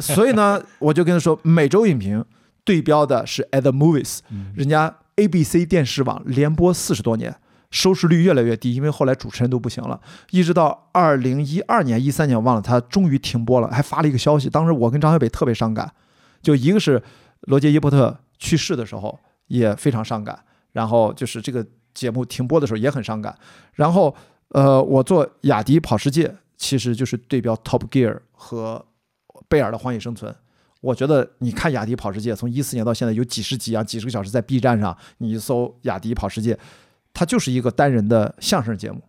所以呢，我就跟他说，每周影评对标的是 At the Movies，人家 ABC 电视网连播四十多年。收视率越来越低，因为后来主持人都不行了，一直到二零一二年、一三年，我忘了，他终于停播了，还发了一个消息。当时我跟张小北特别伤感，就一个是罗杰·伊伯特去世的时候也非常伤感，然后就是这个节目停播的时候也很伤感。然后，呃，我做雅迪跑世界，其实就是对标 Top Gear 和贝尔的荒野生存。我觉得你看雅迪跑世界，从一四年到现在有几十集啊，几十个小时在 B 站上，你一搜雅迪跑世界。它就是一个单人的相声节目，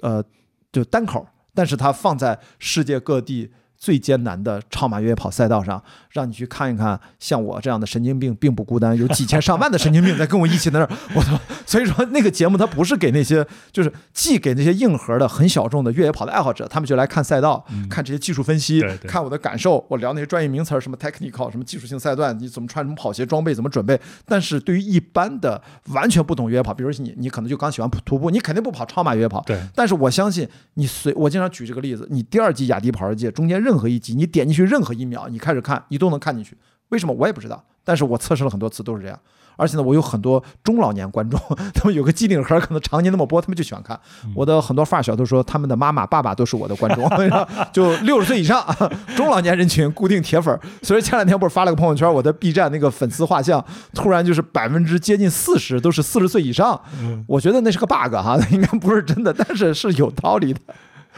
呃，就单口，但是它放在世界各地。最艰难的超马越野跑赛道上，让你去看一看，像我这样的神经病并不孤单，有几千上万的神经病在跟我一起在那儿。我操！所以说那个节目它不是给那些，就是既给那些硬核的、很小众的越野跑的爱好者，他们就来看赛道，看这些技术分析，看我的感受，我聊那些专业名词，什么 technical，什么技术性赛段，你怎么穿什么跑鞋装备，怎么准备。但是对于一般的完全不懂越野跑，比如你，你可能就刚喜欢徒步，你肯定不跑超马越野跑。对。但是我相信你随我经常举这个例子，你第二季雅迪跑世界中间。任何一集，你点进去任何一秒，你开始看，你都能看进去。为什么我也不知道，但是我测试了很多次都是这样。而且呢，我有很多中老年观众，他们有个机顶盒，可能常年那么播，他们就喜欢看。我的很多发小都说，他们的妈妈、爸爸都是我的观众，就六十岁以上 中老年人群固定铁粉。所以前两天不是发了个朋友圈，我的 B 站那个粉丝画像突然就是百分之接近四十都是四十岁以上，我觉得那是个 bug 哈，应该不是真的，但是是有道理的。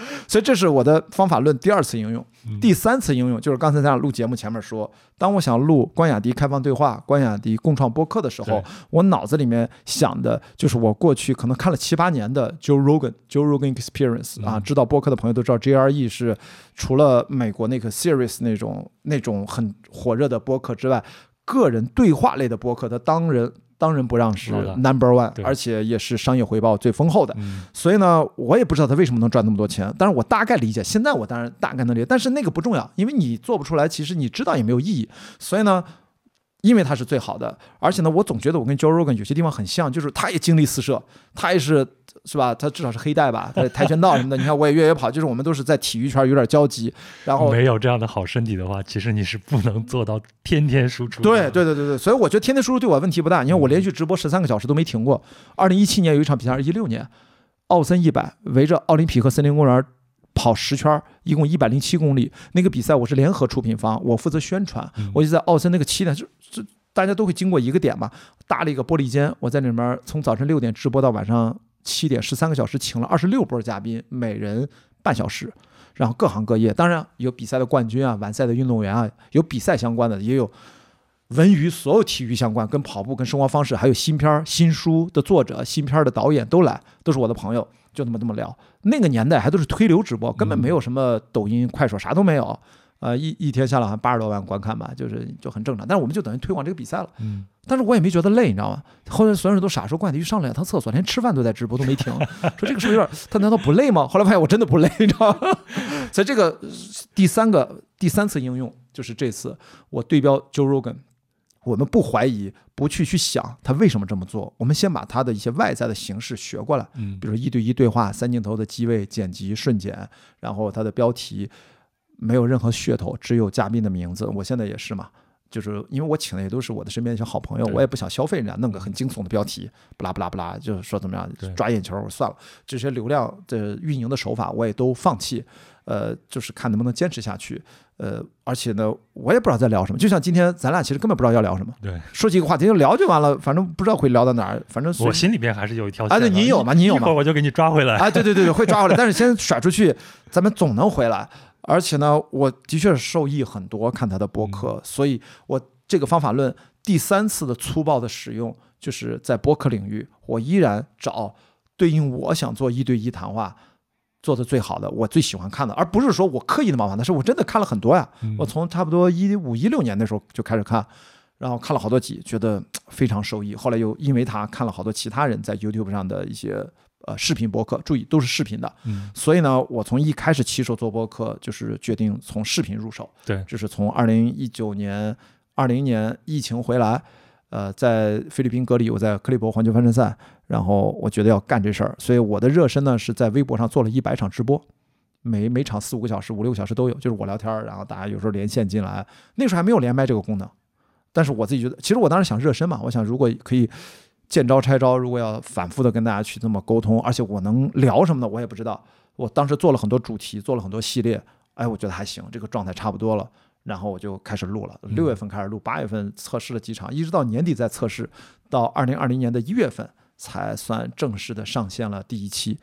所以这是我的方法论第二次应用，第三次应用就是刚才咱俩录节目前面说，当我想录关雅迪开放对话、关雅迪共创播客的时候，我脑子里面想的就是我过去可能看了七八年的 Joe Rogan、Joe Rogan Experience 啊，知道播客的朋友都知道 JRE 是除了美国那个 Series 那种那种很火热的播客之外，个人对话类的播客，他当人。当仁不让是 number one，而且也是商业回报最丰厚的。所以呢，我也不知道他为什么能赚那么多钱，但是我大概理解。现在我当然大概能理解，但是那个不重要，因为你做不出来，其实你知道也没有意义。所以呢，因为他是最好的，而且呢，我总觉得我跟 Joe Rogan 有些地方很像，就是他也经历四射，他也是。是吧？他至少是黑带吧？他 跆拳道什么的，你看我也越野跑，就是我们都是在体育圈有点交集。然后没有这样的好身体的话，其实你是不能做到天天输出。对对对对对，所以我觉得天天输出对我问题不大。你看我连续直播十三个小时都没停过。二零一七年有一场比赛，一六年奥森一百围着奥林匹克森林公园跑十圈，一共一百零七公里。那个比赛我是联合出品方，我负责宣传。我就在奥森那个起点，就就大家都会经过一个点嘛，搭了一个玻璃间，我在里面从早晨六点直播到晚上。七点十三个小时，请了二十六波嘉宾，每人半小时，然后各行各业，当然有比赛的冠军啊，完赛的运动员啊，有比赛相关的，也有文娱，所有体育相关，跟跑步、跟生活方式，还有新片儿、新书的作者、新片儿的导演都来，都是我的朋友，就那么这么聊。那个年代还都是推流直播，根本没有什么抖音、快手，啥都没有。呃，一一天下来好像八十多万观看吧，就是就很正常。但是我们就等于推广这个比赛了。嗯。但是我也没觉得累，你知道吗？后来所有人都傻说，冠迪一上两趟厕所，连吃饭都在直播，都没停。说这个是不是有点？他难道不累吗？后来发现我真的不累，你知道吗？所以这个第三个第三次应用就是这次我对标 Joe Rogan，我们不怀疑，不去去想他为什么这么做，我们先把他的一些外在的形式学过来。嗯。比如一对一对话、三镜头的机位、剪辑、瞬剪，然后他的标题没有任何噱头，只有嘉宾的名字。我现在也是嘛。就是因为我请的也都是我的身边一些好朋友，我也不想消费人家，弄个很惊悚的标题，不拉不拉不拉，就是说怎么样抓眼球，算了，这些流量的运营的手法我也都放弃，呃，就是看能不能坚持下去，呃，而且呢，我也不知道在聊什么，就像今天咱俩其实根本不知道要聊什么，对，说几个话题就聊就完了，反正不知道会聊到哪儿，反正我心里边还是有一条，啊，对，你有吗？你有吗？一会儿我就给你抓回来，啊，对对对对，会抓回来，但是先甩出去，咱们总能回来。而且呢，我的确是受益很多，看他的博客，所以我这个方法论第三次的粗暴的使用，就是在博客领域，我依然找对应我想做一对一谈话做的最好的，我最喜欢看的，而不是说我刻意的模仿，但是我真的看了很多呀。我从差不多一五一六年那时候就开始看，然后看了好多集，觉得非常受益。后来又因为他看了好多其他人在 YouTube 上的一些。呃，视频博客，注意都是视频的，嗯，所以呢，我从一开始起手做博客，就是决定从视频入手，对，就是从二零一九年、二零年疫情回来，呃，在菲律宾隔离，我在克利伯环球帆船赛，然后我觉得要干这事儿，所以我的热身呢是在微博上做了一百场直播，每每场四五个小时、五六个小时都有，就是我聊天儿，然后大家有时候连线进来，那时候还没有连麦这个功能。但是我自己觉得，其实我当时想热身嘛，我想如果可以见招拆招，如果要反复的跟大家去这么沟通，而且我能聊什么的，我也不知道。我当时做了很多主题，做了很多系列，哎，我觉得还行，这个状态差不多了。然后我就开始录了，六月份开始录，八月份测试了几场，一直到年底再测试，到二零二零年的一月份才算正式的上线了第一期。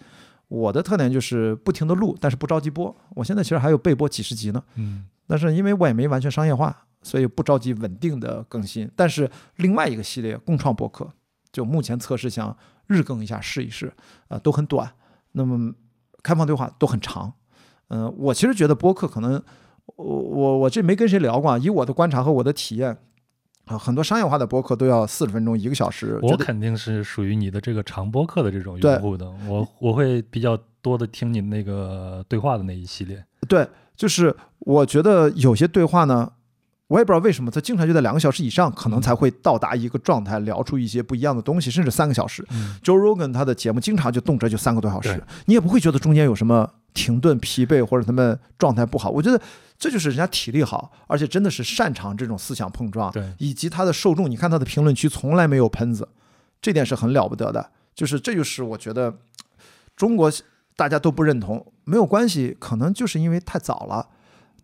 我的特点就是不停的录，但是不着急播。我现在其实还有备播几十集呢，嗯但是因为我也没完全商业化，所以不着急稳定的更新。但是另外一个系列共创博客，就目前测试想日更一下试一试，啊、都很短，那么开放对话都很长。嗯、我其实觉得播客可能，我我我这没跟谁聊过啊，以我的观察和我的体验。啊，很多商业化的播客都要四十分钟、一个小时。我肯定是属于你的这个长播客的这种用户的，我我会比较多的听你那个对话的那一系列。对，就是我觉得有些对话呢，我也不知道为什么，他经常就在两个小时以上，可能才会到达一个状态，聊出一些不一样的东西，甚至三个小时。嗯 Joe Rogan 他的节目经常就动辄就三个多小时，你也不会觉得中间有什么停顿、疲惫或者他们状态不好。我觉得这就是人家体力好，而且真的是擅长这种思想碰撞，以及他的受众，你看他的评论区从来没有喷子，这点是很了不得的。就是这就是我觉得中国大家都不认同，没有关系，可能就是因为太早了。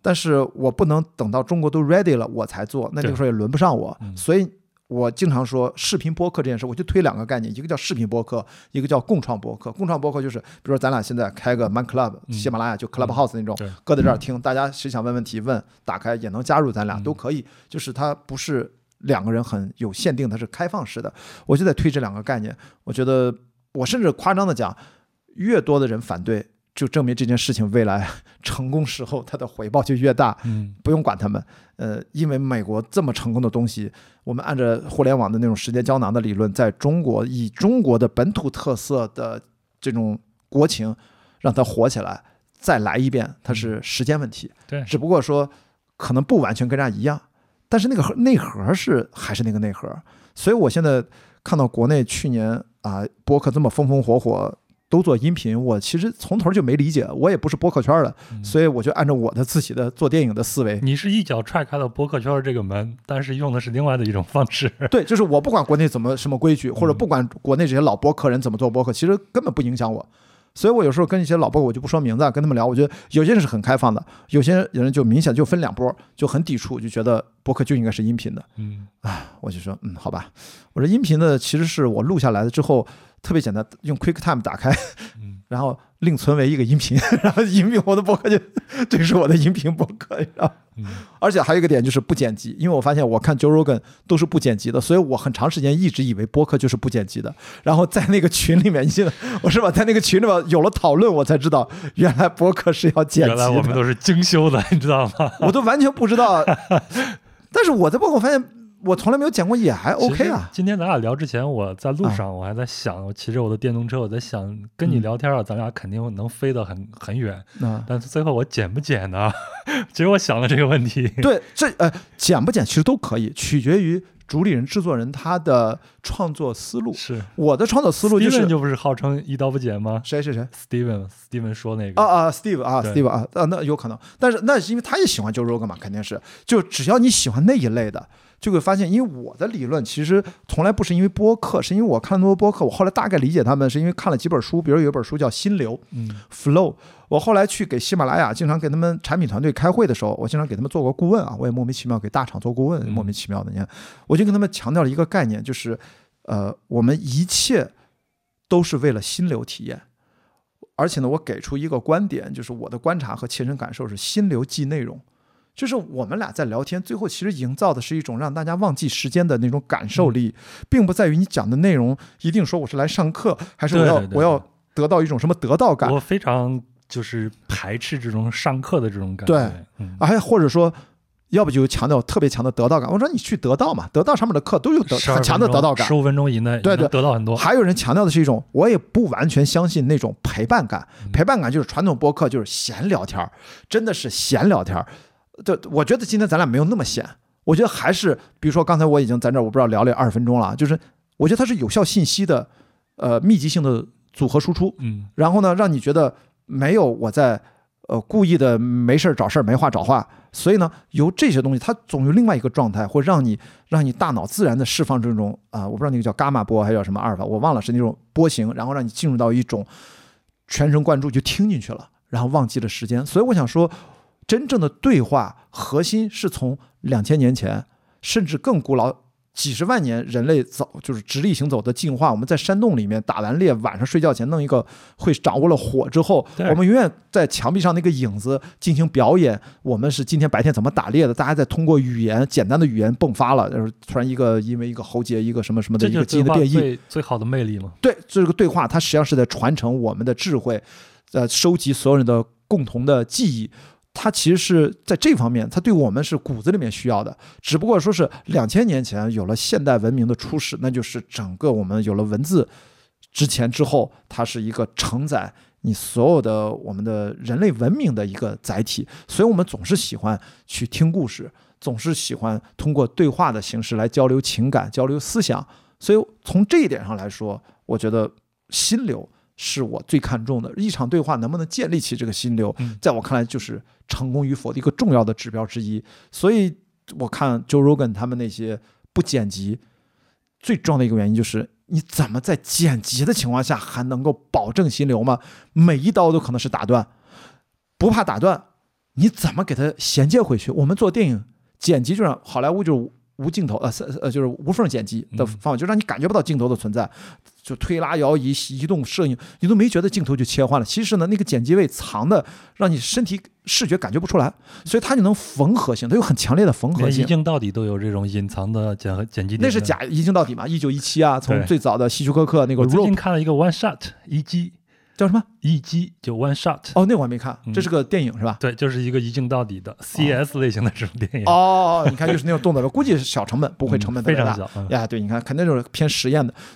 但是我不能等到中国都 ready 了我才做，那这个对时候也轮不上我。嗯所以我经常说视频播客这件事，我就推两个概念，一个叫视频播客，一个叫共创播客。共创播客就是，比如说咱俩现在开个 Man Club，嗯喜马拉雅就 Clubhouse 那种，对，搁在这儿听，大家谁想问问题问，打开也能加入，咱俩嗯都可以。就是它不是两个人很有限定，它是开放式的。我就在推这两个概念，我觉得我甚至夸张的讲，越多的人反对，就证明这件事情未来 成功时候它的回报就越大。嗯不用管他们，呃，因为美国这么成功的东西，我们按照互联网的那种时间胶囊的理论，在中国以中国的本土特色的这种国情，让它火起来，再来一遍，它是时间问题。对，只不过说可能不完全跟人家一样，但是那个核内核是还是那个内核。所以我现在看到国内去年啊播客这么风风火火。都做音频，我其实从头就没理解，我也不是播客圈的，嗯所以我就按照我的自己的做电影的思维，你是一脚踹开了播客圈儿这个门，但是用的是另外的一种方式。对，就是我不管国内怎么什么规矩，或者嗯不管国内这些老播客人怎么做播客，其实根本不影响我。所以我有时候跟一些老播客，我就不说名字啊，跟他们聊，我觉得有些人是很开放的，有些人就明显就分两波，就很抵触，就觉得播客就应该是音频的。嗯。我就说，嗯，好吧，我说音频的其实是我录下来了之后特别简单，用 QuickTime 打开，嗯，然后另存为一个音频，然后音频我的博客就这是我的音频博客，然后嗯而且还有一个点就是不剪辑，因为我发现我看 Joe Rogan 都是不剪辑的，所以我很长时间一直以为播客就是不剪辑的。然后在那个群里面，你记得我是吧？在那个群里面有了讨论，我才知道原来播客是要剪辑原来我们，都是精修的，你知道吗？我都完全不知道。但是我在播客我发现我从来没有剪过，也还 OK 啊。今天咱俩聊之前，我在路上我还在想，我骑着我的电动车，我在想跟你嗯聊天啊，咱俩肯定能飞得很很远。嗯、但是最后我剪不剪呢？其实我想了这个问题。对，这呃剪不剪其实都可以，取决于主理人、制作人他的创作思路。是。我的创作思路就 Steven 就不是号称一刀不剪吗？谁谁谁？Steven Steven 说那个。啊啊，Steve 啊，Steve 啊，啊，那有可能，但是那是因为他也喜欢 Joe Rogan 嘛，肯定是，就只要你喜欢那一类的，就会发现，因为我的理论其实从来不是因为播客，是因为我看那么多播客，我后来大概理解他们是因为看了几本书，比如有一本书叫《心流嗯 Flow》，我后来去给喜马拉雅经常给他们产品团队开会的时候，我经常给他们做过顾问啊，我也莫名其妙给大厂做顾问，嗯。莫名其妙的，你看，我就跟他们强调了一个概念，就是呃，我们一切都是为了心流体验。而且呢，我给出一个观点，就是我的观察和切身感受是心流即内容，就是我们俩在聊天，最后其实营造的是一种让大家忘记时间的那种感受力，并不在于你讲的内容一定说我是来上课，还是我要我要得到一种什么得到感我非常就是排斥这种上课的这种感对觉。嗯啊，还或者说。要不就强调特别强的得到感，我说你去得到嘛，得到上面的课都有得很强的得到感十，五分钟以内，对对得到很多。还有人强调的是一种，我也不完全相信那种陪伴感。嗯陪伴感就是传统播客，就是闲聊天儿，真的是闲聊天儿。对，我觉得今天咱俩没有那么闲，我觉得还是，比如说刚才我已经在这儿，我不知道聊了二十分钟了，就是我觉得它是有效信息的，呃，密集性的组合输出。嗯然后呢，让你觉得没有我在呃，故意的没事儿找事儿，没话找话。所以呢，由这些东西，它总有另外一个状态，会让你让你大脑自然的释放这种啊、我不知道那个叫伽马波还是叫什么阿尔法，我忘了是那种波形，然后让你进入到一种全神贯注就听进去了，然后忘记了时间。所以我想说，真正的对话核心是从两千年前，甚至更古老。几十万年人类走就是直立行走的进化，我们在山洞里面打完猎，晚上睡觉前弄一个会掌握了火之后，我们永远在墙壁上那个影子进行表演。我们是今天白天怎么打猎的，大家在通过语言简单的语言迸发了，就是突然一个因为一个喉结一个什么什么的一个基因的变异，最最好的魅力吗。对，这个对话它实际上是在传承我们的智慧，呃，收集所有人的共同的记忆。它其实是在这方面，它对我们是骨子里面需要的。只不过说是两千年前有了现代文明的初始，那就是整个我们有了文字之前之后，它是一个承载你所有的我们的人类文明的一个载体。所以我们总是喜欢去听故事，总是喜欢通过对话的形式来交流情感、交流思想。所以从这一点上来说，我觉得心流是我最看重的。一场对话能不能建立起这个心流嗯，在我看来就是成功与否的一个重要的指标之一。所以我看 Joe Rogan 他们那些不剪辑，最重要的一个原因就是。你怎么在剪辑的情况下还能够保证心流吗？每一刀都可能是打断，不怕打断，你怎么给它衔接回去？我们做电影剪辑就让好莱坞就是无镜头，呃呃呃，就是无缝剪辑的方法，就让你感觉不到镜头的存在，就推拉摇移、移动摄影，你都没觉得镜头就切换了。其实呢，那个剪辑位藏的，让你身体视觉感觉不出来，所以它就能缝合性，它有很强烈的缝合性。一镜到底都有这种隐藏的剪和剪辑点。那是假一镜到底嘛？一九一七啊，从最早的希区柯克那个我最近看了一个 One Shot 一击叫什么？一击就 One Shot，哦，那我还没看，嗯这是个电影是吧？对，就是一个一镜到底的 CS 类型的这种电影，哦，你看就是那种动作片，估计是小成本，不会成本非常小。嗯呀，对，你看，肯定就是偏实验的。